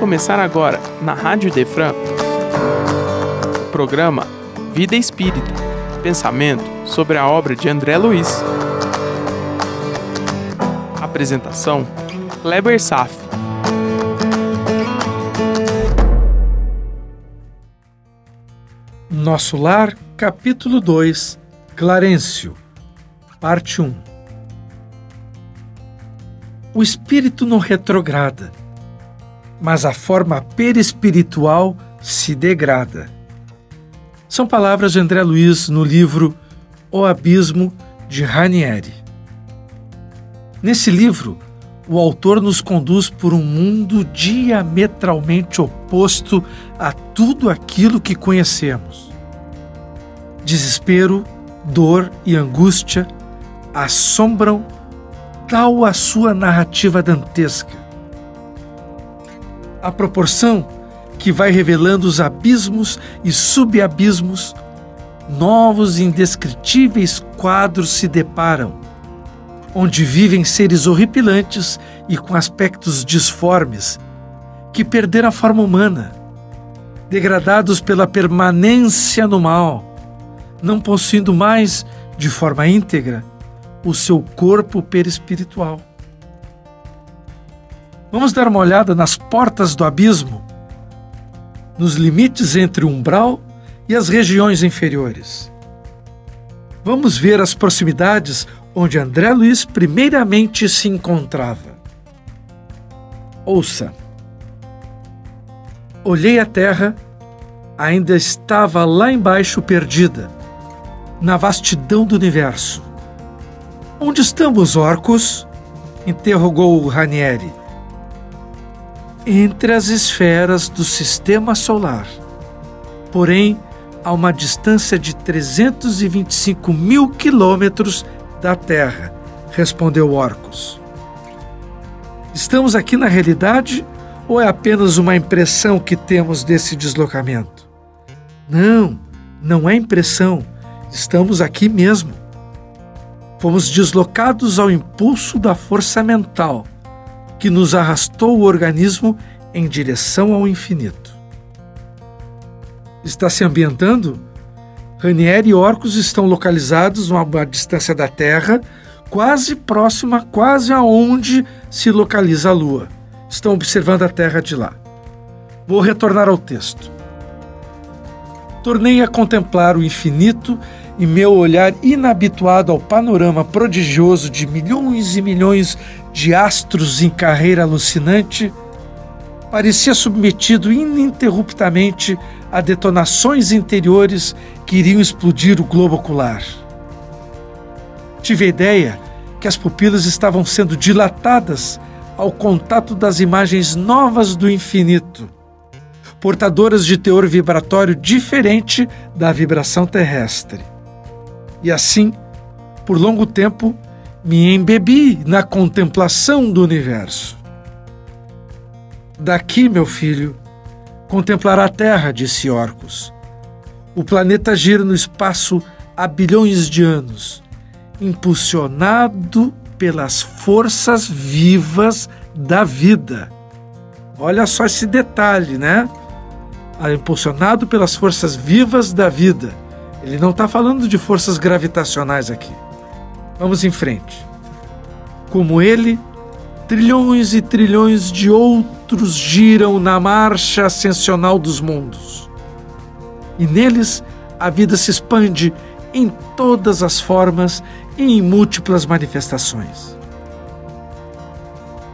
começar agora, na Rádio Defran, o programa Vida Espírita Pensamento sobre a obra de André Luiz. Apresentação: Kleber Saf. Nosso Lar, capítulo 2 Clarencio, parte 1 O espírito não retrograda mas a forma perispiritual se degrada. São palavras de André Luiz no livro O Abismo de Ranieri. Nesse livro, o autor nos conduz por um mundo diametralmente oposto a tudo aquilo que conhecemos. Desespero, dor e angústia assombram tal a sua narrativa dantesca a proporção que vai revelando os abismos e subabismos, novos e indescritíveis quadros se deparam, onde vivem seres horripilantes e com aspectos disformes, que perderam a forma humana, degradados pela permanência no mal, não possuindo mais, de forma íntegra, o seu corpo perispiritual. Vamos dar uma olhada nas portas do abismo, nos limites entre o umbral e as regiões inferiores. Vamos ver as proximidades onde André Luiz primeiramente se encontrava. Ouça. Olhei a terra, ainda estava lá embaixo perdida, na vastidão do universo. Onde estão os orcos? interrogou Ranieri entre as esferas do sistema solar. Porém, a uma distância de 325 mil quilômetros da Terra, respondeu Orcus. Estamos aqui na realidade ou é apenas uma impressão que temos desse deslocamento? Não, não é impressão. Estamos aqui mesmo. Fomos deslocados ao impulso da força mental que nos arrastou o organismo em direção ao infinito. Está se ambientando? Ranieri e Orcus estão localizados a uma distância da Terra, quase próxima, quase aonde se localiza a Lua. Estão observando a Terra de lá. Vou retornar ao texto. Tornei a contemplar o infinito e meu olhar inabituado ao panorama prodigioso de milhões e milhões de astros em carreira alucinante, parecia submetido ininterruptamente a detonações interiores que iriam explodir o globo ocular. Tive a ideia que as pupilas estavam sendo dilatadas ao contato das imagens novas do infinito, portadoras de teor vibratório diferente da vibração terrestre e assim, por longo tempo, me embebi na contemplação do universo. Daqui, meu filho, contemplará a Terra, disse Orcus. O planeta gira no espaço há bilhões de anos, impulsionado pelas forças vivas da vida. Olha só esse detalhe, né? Impulsionado pelas forças vivas da vida ele não está falando de forças gravitacionais aqui. Vamos em frente. Como ele, trilhões e trilhões de outros giram na marcha ascensional dos mundos. E neles a vida se expande em todas as formas e em múltiplas manifestações.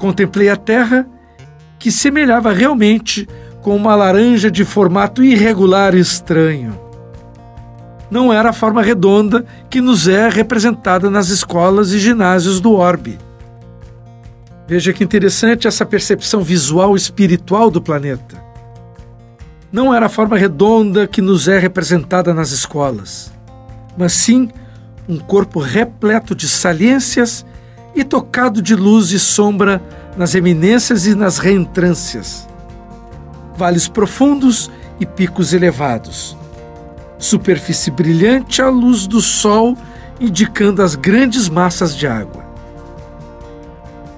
Contemplei a Terra, que semelhava realmente com uma laranja de formato irregular e estranho não era a forma redonda que nos é representada nas escolas e ginásios do orbe. Veja que interessante essa percepção visual espiritual do planeta. Não era a forma redonda que nos é representada nas escolas, mas sim um corpo repleto de saliências e tocado de luz e sombra nas eminências e nas reentrâncias. Vales profundos e picos elevados superfície brilhante à luz do sol, indicando as grandes massas de água.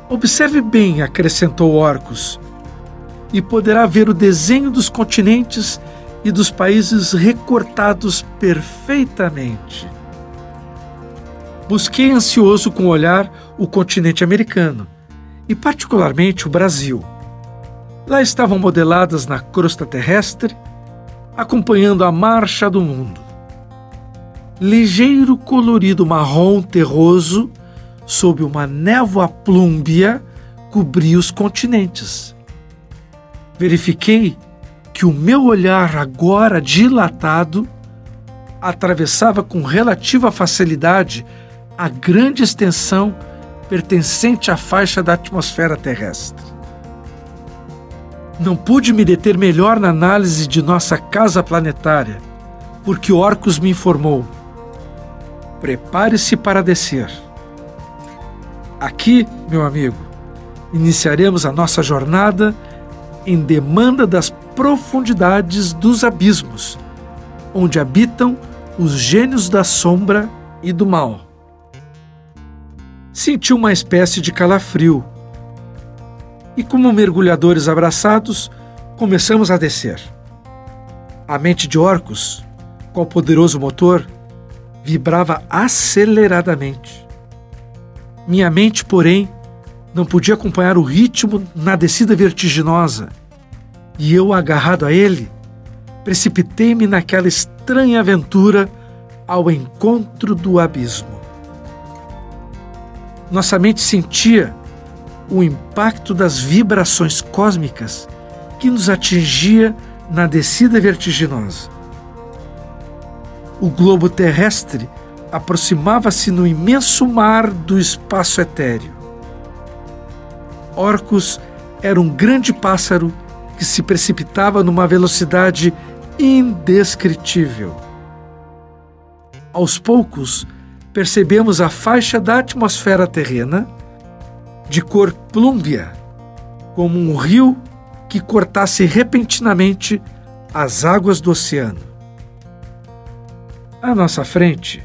Observe bem, acrescentou Orcus. e poderá ver o desenho dos continentes e dos países recortados perfeitamente. Busquei ansioso com o olhar o continente americano e, particularmente, o Brasil. Lá estavam modeladas na crosta terrestre, acompanhando a marcha do mundo. Ligeiro colorido marrom terroso, sob uma névoa plúmbia, cobria os continentes. Verifiquei que o meu olhar, agora dilatado, atravessava com relativa facilidade a grande extensão pertencente à faixa da atmosfera terrestre. Não pude me deter melhor na análise de nossa casa planetária, porque Orcus me informou: prepare-se para descer. Aqui, meu amigo, iniciaremos a nossa jornada em demanda das profundidades dos abismos, onde habitam os gênios da sombra e do mal. Senti uma espécie de calafrio. E como mergulhadores abraçados, começamos a descer. A mente de Orcus, com o poderoso motor, vibrava aceleradamente. Minha mente, porém, não podia acompanhar o ritmo na descida vertiginosa e eu, agarrado a ele, precipitei-me naquela estranha aventura ao encontro do abismo. Nossa mente sentia o impacto das vibrações cósmicas que nos atingia na descida vertiginosa. O globo terrestre aproximava-se no imenso mar do espaço etéreo. Orcus era um grande pássaro que se precipitava numa velocidade indescritível. Aos poucos, percebemos a faixa da atmosfera terrena, de cor plúmbia, como um rio que cortasse repentinamente as águas do oceano. À nossa frente,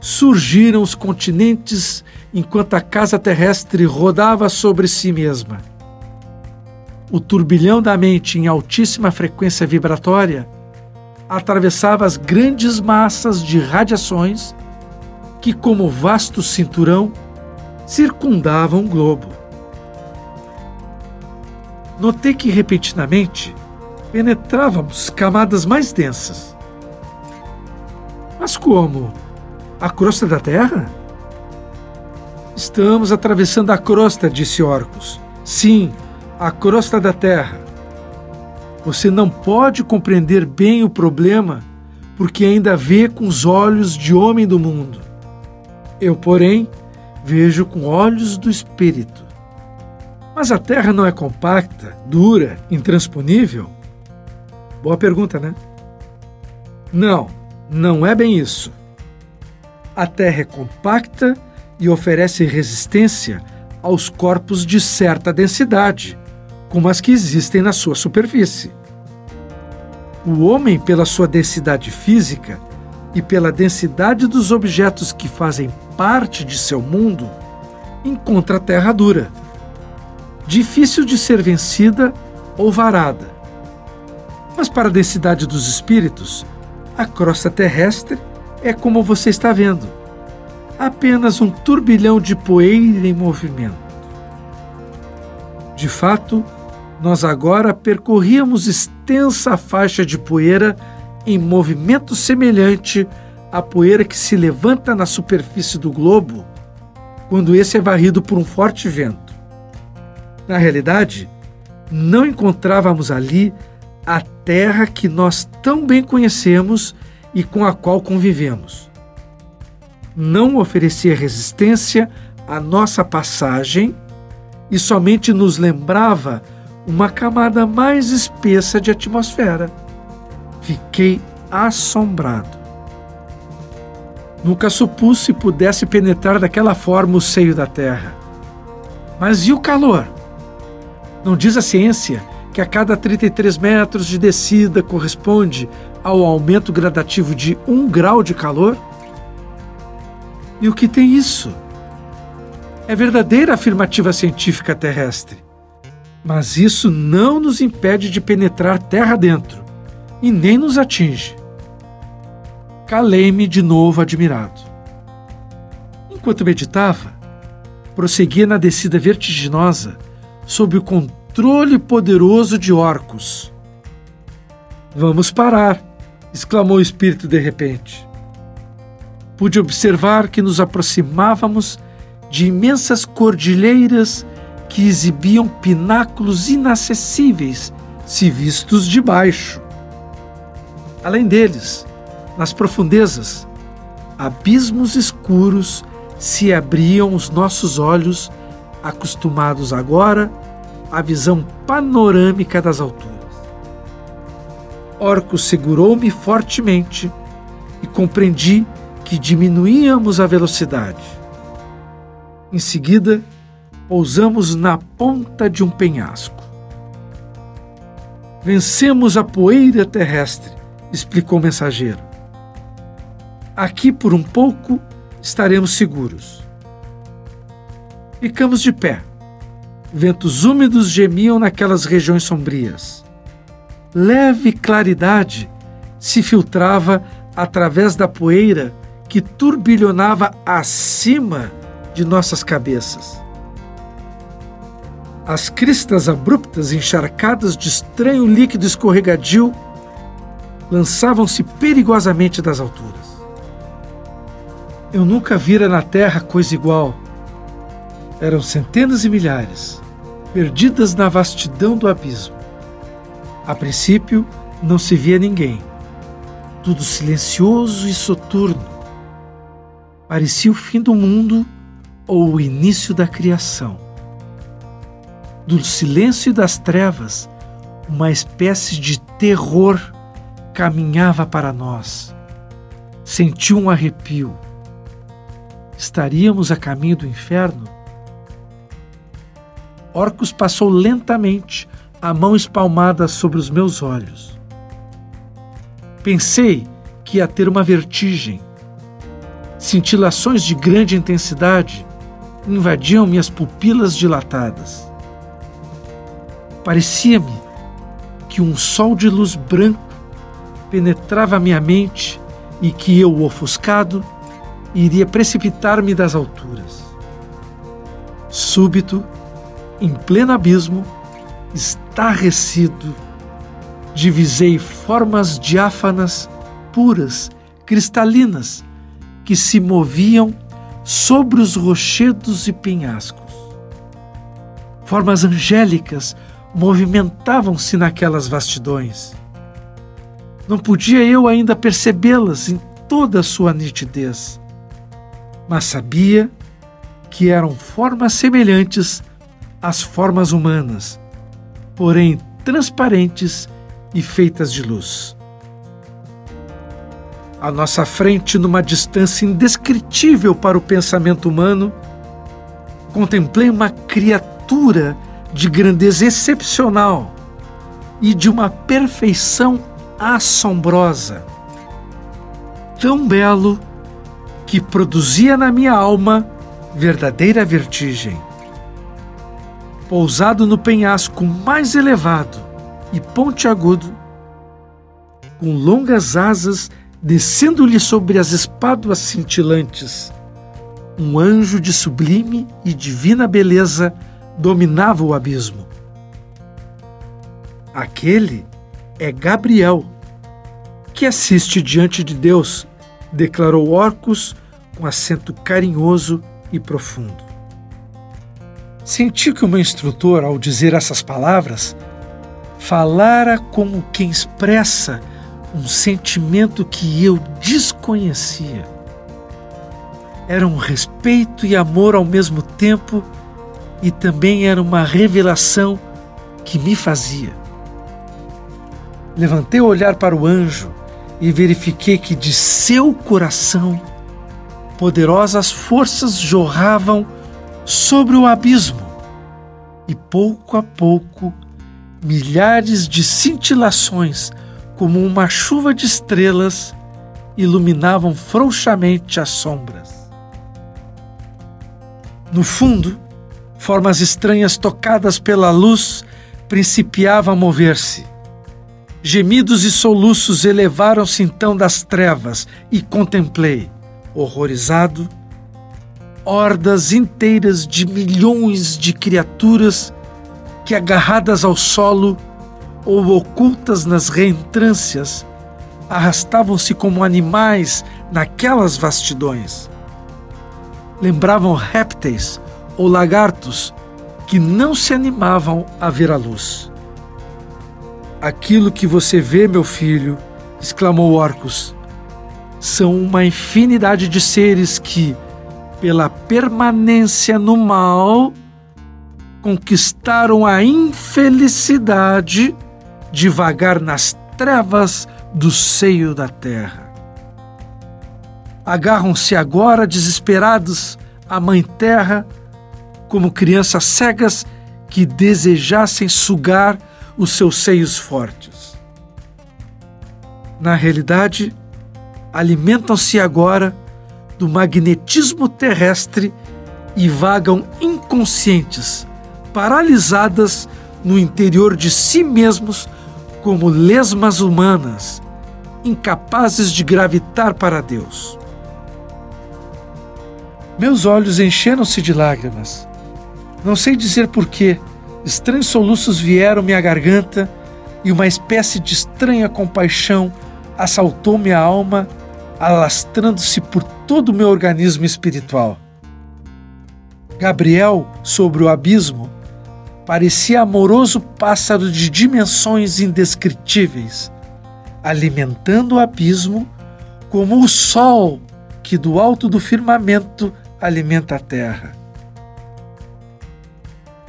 surgiram os continentes enquanto a casa terrestre rodava sobre si mesma o turbilhão da mente em altíssima frequência vibratória atravessava as grandes massas de radiações que, como vasto cinturão, circundavam o globo. Notei que repentinamente penetrávamos camadas mais densas. Mas como? A crosta da Terra? Estamos atravessando a crosta, disse Orcus. Sim, a crosta da terra. Você não pode compreender bem o problema porque ainda vê com os olhos de homem do mundo. Eu, porém, vejo com olhos do espírito. Mas a terra não é compacta, dura, intransponível? Boa pergunta, né? Não, não é bem isso. A terra é compacta e oferece resistência aos corpos de certa densidade como as que existem na sua superfície. O homem, pela sua densidade física e pela densidade dos objetos que fazem parte de seu mundo, encontra a terra dura, difícil de ser vencida ou varada. Mas para a densidade dos espíritos, a crosta terrestre é como você está vendo apenas um turbilhão de poeira em movimento. De fato, nós agora percorríamos extensa faixa de poeira em movimento semelhante à poeira que se levanta na superfície do globo quando esse é varrido por um forte vento. Na realidade, não encontrávamos ali a terra que nós tão bem conhecemos e com a qual convivemos. Não oferecia resistência à nossa passagem e somente nos lembrava uma camada mais espessa de atmosfera. Fiquei assombrado. Nunca supus se pudesse penetrar daquela forma o seio da Terra. Mas e o calor? Não diz a ciência que a cada 33 metros de descida corresponde ao aumento gradativo de um grau de calor? E o que tem isso? É verdadeira afirmativa científica terrestre Mas isso não nos impede de penetrar terra dentro e nem nos atinge. Calei-me de novo admirado. Enquanto meditava, prosseguia na descida vertiginosa sob o controle poderoso de orcos. Vamos parar! exclamou o espírito de repente. Pude observar que nos aproximávamos de imensas cordilheiras que exibiam pináculos inacessíveis se vistos de baixo. Além deles, nas profundezas, abismos escuros se abriam os nossos olhos, acostumados agora à visão panorâmica das alturas. Orcus segurou-me fortemente e compreendi que diminuíamos a velocidade. Em seguida, pousamos na ponta de um penhasco. Vencemos a poeira terrestre, explicou o mensageiro. Aqui por um pouco estaremos seguros. Ficamos de pé. Ventos úmidos gemiam naquelas regiões sombrias. Leve claridade se filtrava através da poeira que turbilhonava acima de nossas cabeças. As cristas abruptas encharcadas de estranho líquido escorregadio lançavam-se perigosamente das alturas. Eu nunca vira na terra coisa igual. Eram centenas e milhares, perdidas na vastidão do abismo. A princípio, não se via ninguém. Tudo silencioso e soturno. Parecia o fim do mundo ou o início da criação. Do silêncio e das trevas, uma espécie de terror caminhava para nós. Senti um arrepio estaríamos a caminho do inferno? Orcus passou lentamente a mão espalmada sobre os meus olhos. Pensei que ia ter uma vertigem. Cintilações de grande intensidade invadiam minhas pupilas dilatadas. Parecia-me que um sol de luz branco penetrava minha mente e que eu, ofuscado, iria precipitar-me das alturas. Súbito, em pleno abismo, estarrecido, divisei formas diáfanas, puras, cristalinas, que se moviam sobre os rochedos e penhascos. Formas angélicas movimentavam-se naquelas vastidões. Não podia eu ainda percebê-las em toda a sua nitidez mas sabia que eram formas semelhantes às formas humanas, porém transparentes e feitas de luz. À nossa frente, numa distância indescritível para o pensamento humano, contemplei uma criatura de grandeza excepcional e de uma perfeição assombrosa. Tão belo que produzia na minha alma verdadeira vertigem. Pousado no penhasco mais elevado e pontiagudo, com longas asas descendo-lhe sobre as espáduas cintilantes, um anjo de sublime e divina beleza dominava o abismo. Aquele é Gabriel, que assiste diante de Deus declarou Orcus com acento carinhoso e profundo. Senti que o meu instrutor, ao dizer essas palavras, falara como quem expressa um sentimento que eu desconhecia. Era um respeito e amor ao mesmo tempo e também era uma revelação que me fazia. Levantei o olhar para o anjo e verifiquei que de seu coração poderosas forças jorravam sobre o abismo, e pouco a pouco milhares de cintilações, como uma chuva de estrelas, iluminavam frouxamente as sombras. No fundo, formas estranhas tocadas pela luz principiava a mover-se. Gemidos e soluços elevaram-se então das trevas e contemplei, horrorizado, hordas inteiras de milhões de criaturas que, agarradas ao solo ou ocultas nas reentrâncias, arrastavam-se como animais naquelas vastidões. Lembravam répteis ou lagartos que não se animavam a ver a luz. Aquilo que você vê, meu filho, exclamou Orcus, são uma infinidade de seres que, pela permanência no mal, conquistaram a infelicidade de vagar nas trevas do seio da terra. Agarram-se agora desesperados à Mãe Terra, como crianças cegas que desejassem sugar os seus seios fortes. Na realidade, alimentam-se agora do magnetismo terrestre e vagam inconscientes, paralisadas no interior de si mesmos como lesmas humanas, incapazes de gravitar para Deus. Meus olhos encheram-se de lágrimas. Não sei dizer porquê, estranhos soluços vieram minha garganta e uma espécie de estranha compaixão assaltou minha alma, alastrando-se por todo o meu organismo espiritual. Gabriel, sobre o abismo, parecia amoroso pássaro de dimensões indescritíveis, alimentando o abismo como o sol que do alto do firmamento alimenta a terra.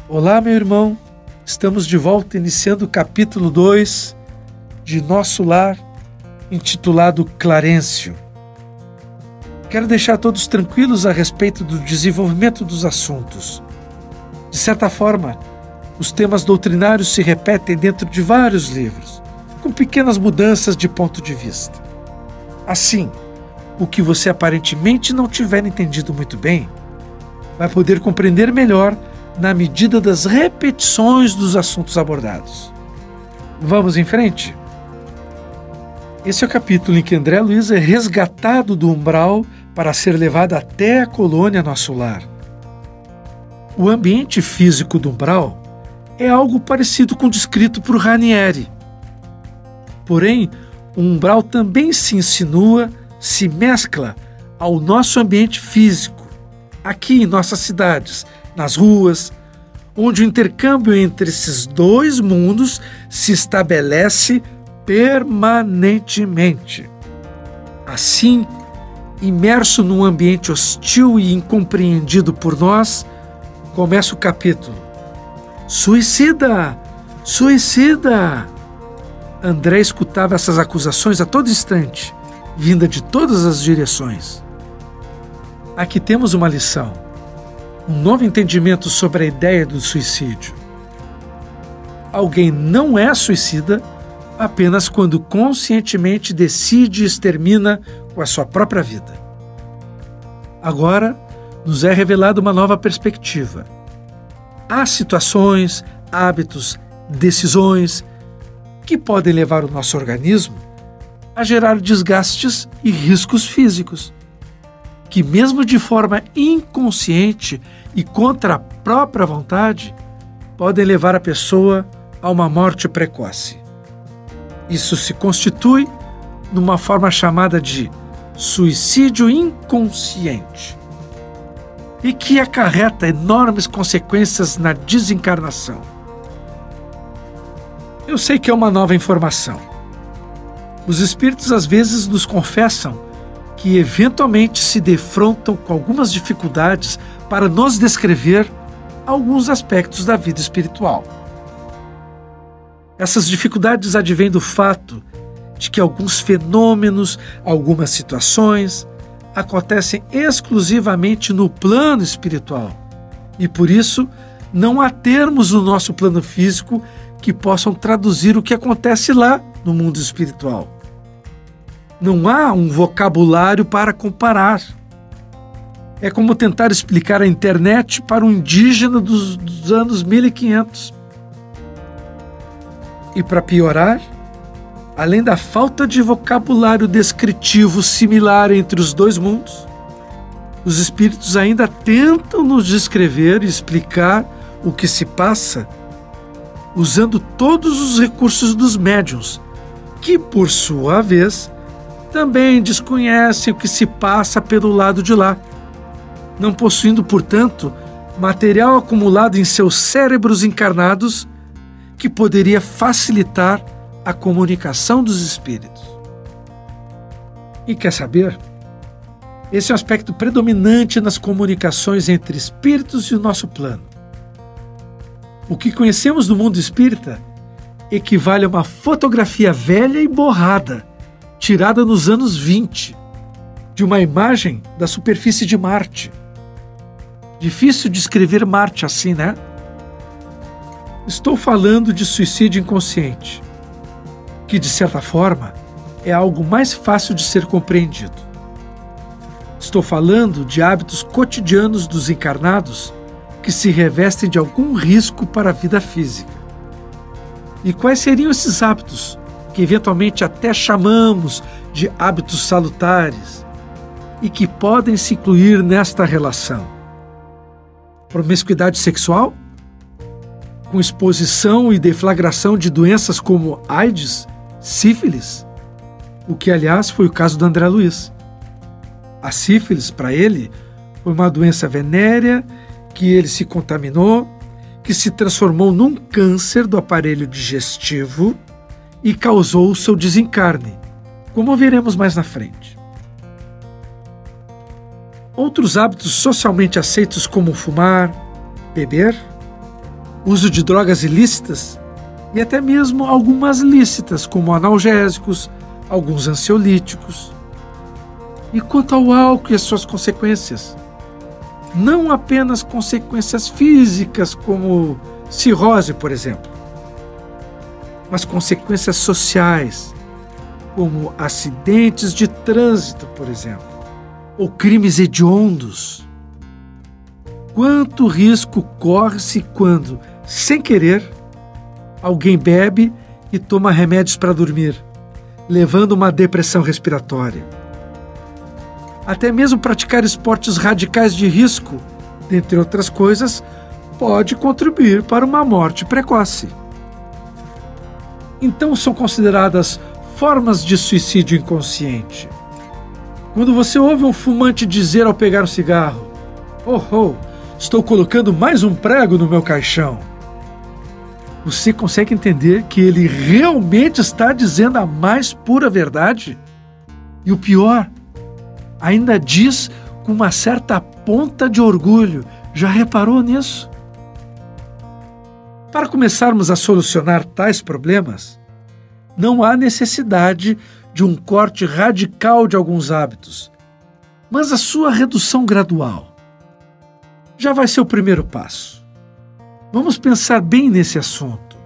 Olá, meu irmão, estamos de volta iniciando o capítulo 2 de Nosso Lar, intitulado Clarencio. Quero deixar todos tranquilos a respeito do desenvolvimento dos assuntos. De certa forma, os temas doutrinários se repetem dentro de vários livros, com pequenas mudanças de ponto de vista. Assim, o que você aparentemente não tiver entendido muito bem, vai poder compreender melhor na medida das repetições dos assuntos abordados. Vamos em frente? Esse é o capítulo em que André Luiz é resgatado do umbral para ser levado até a colônia nosso lar. O ambiente físico do umbral é algo parecido com o descrito por Ranieri. Porém, o umbral também se insinua se mescla ao nosso ambiente físico, aqui em nossas cidades, nas ruas, onde o intercâmbio entre esses dois mundos se estabelece permanentemente. Assim, imerso num ambiente hostil e incompreendido por nós, começa o capítulo. Suicida! Suicida! André escutava essas acusações a todo instante vinda de todas as direções. Aqui temos uma lição, um novo entendimento sobre a ideia do suicídio. Alguém não é suicida apenas quando conscientemente decide e extermina com a sua própria vida. Agora, nos é revelada uma nova perspectiva. Há situações, hábitos, decisões que podem levar o nosso organismo a gerar desgastes e riscos físicos, que, mesmo de forma inconsciente e contra a própria vontade, podem levar a pessoa a uma morte precoce. Isso se constitui numa forma chamada de suicídio inconsciente e que acarreta enormes consequências na desencarnação. Eu sei que é uma nova informação os espíritos às vezes nos confessam que eventualmente se defrontam com algumas dificuldades para nos descrever alguns aspectos da vida espiritual. Essas dificuldades advêm do fato de que alguns fenômenos, algumas situações, acontecem exclusivamente no plano espiritual. E por isso, não há termos no nosso plano físico que possam traduzir o que acontece lá no mundo espiritual. Não há um vocabulário para comparar. É como tentar explicar a internet para um indígena dos, dos anos 1500. E para piorar, além da falta de vocabulário descritivo similar entre os dois mundos, os espíritos ainda tentam nos descrever e explicar o que se passa usando todos os recursos dos médiums, que, por sua vez, também desconhecem o que se passa pelo lado de lá, não possuindo, portanto, material acumulado em seus cérebros encarnados que poderia facilitar a comunicação dos espíritos. E quer saber? Esse é um aspecto predominante nas comunicações entre espíritos e o nosso plano. O que conhecemos do mundo espírita equivale a uma fotografia velha e borrada, tirada nos anos 20, de uma imagem da superfície de Marte. Difícil descrever Marte assim, né? Estou falando de suicídio inconsciente, que de certa forma é algo mais fácil de ser compreendido. Estou falando de hábitos cotidianos dos encarnados que se revestem de algum risco para a vida física. E quais seriam esses hábitos, que eventualmente até chamamos de hábitos salutares, e que podem se incluir nesta relação? Promiscuidade sexual? com exposição e deflagração de doenças como AIDS, sífilis, o que, aliás, foi o caso do André Luiz. A sífilis, para ele, foi uma doença venérea que ele se contaminou, que se transformou num câncer do aparelho digestivo e causou o seu desencarne, como veremos mais na frente. Outros hábitos socialmente aceitos, como fumar, beber, uso de drogas ilícitas e até mesmo algumas lícitas, como analgésicos, alguns ansiolíticos. E quanto ao álcool e as suas consequências? Não apenas consequências físicas, como cirrose, por exemplo, mas consequências sociais, como acidentes de trânsito, por exemplo, ou crimes hediondos. Quanto risco corre-se quando sem querer, alguém bebe e toma remédios para dormir, levando uma depressão respiratória. Até mesmo praticar esportes radicais de risco, dentre outras coisas, pode contribuir para uma morte precoce. Então são consideradas formas de suicídio inconsciente. Quando você ouve um fumante dizer ao pegar um cigarro: Oh, oh, estou colocando mais um prego no meu caixão você consegue entender que ele realmente está dizendo a mais pura verdade? E o pior, ainda diz com uma certa ponta de orgulho. Já reparou nisso? Para começarmos a solucionar tais problemas, não há necessidade de um corte radical de alguns hábitos, mas a sua redução gradual já vai ser o primeiro passo. Vamos pensar bem nesse assunto.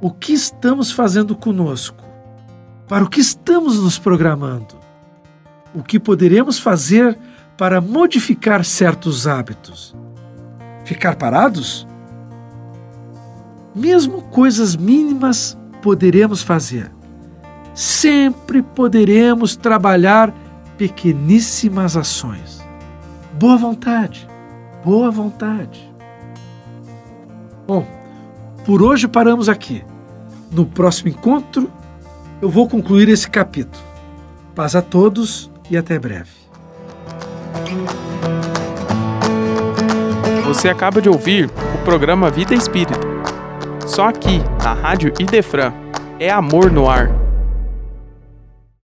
O que estamos fazendo conosco? Para o que estamos nos programando? O que poderemos fazer para modificar certos hábitos? Ficar parados? Mesmo coisas mínimas poderemos fazer. Sempre poderemos trabalhar pequeníssimas ações. Boa vontade, boa vontade. Bom, por hoje paramos aqui. No próximo encontro, eu vou concluir esse capítulo. Paz a todos e até breve. Você acaba de ouvir o programa Vida Espírita. Só aqui, na Rádio Idefran, é amor no ar.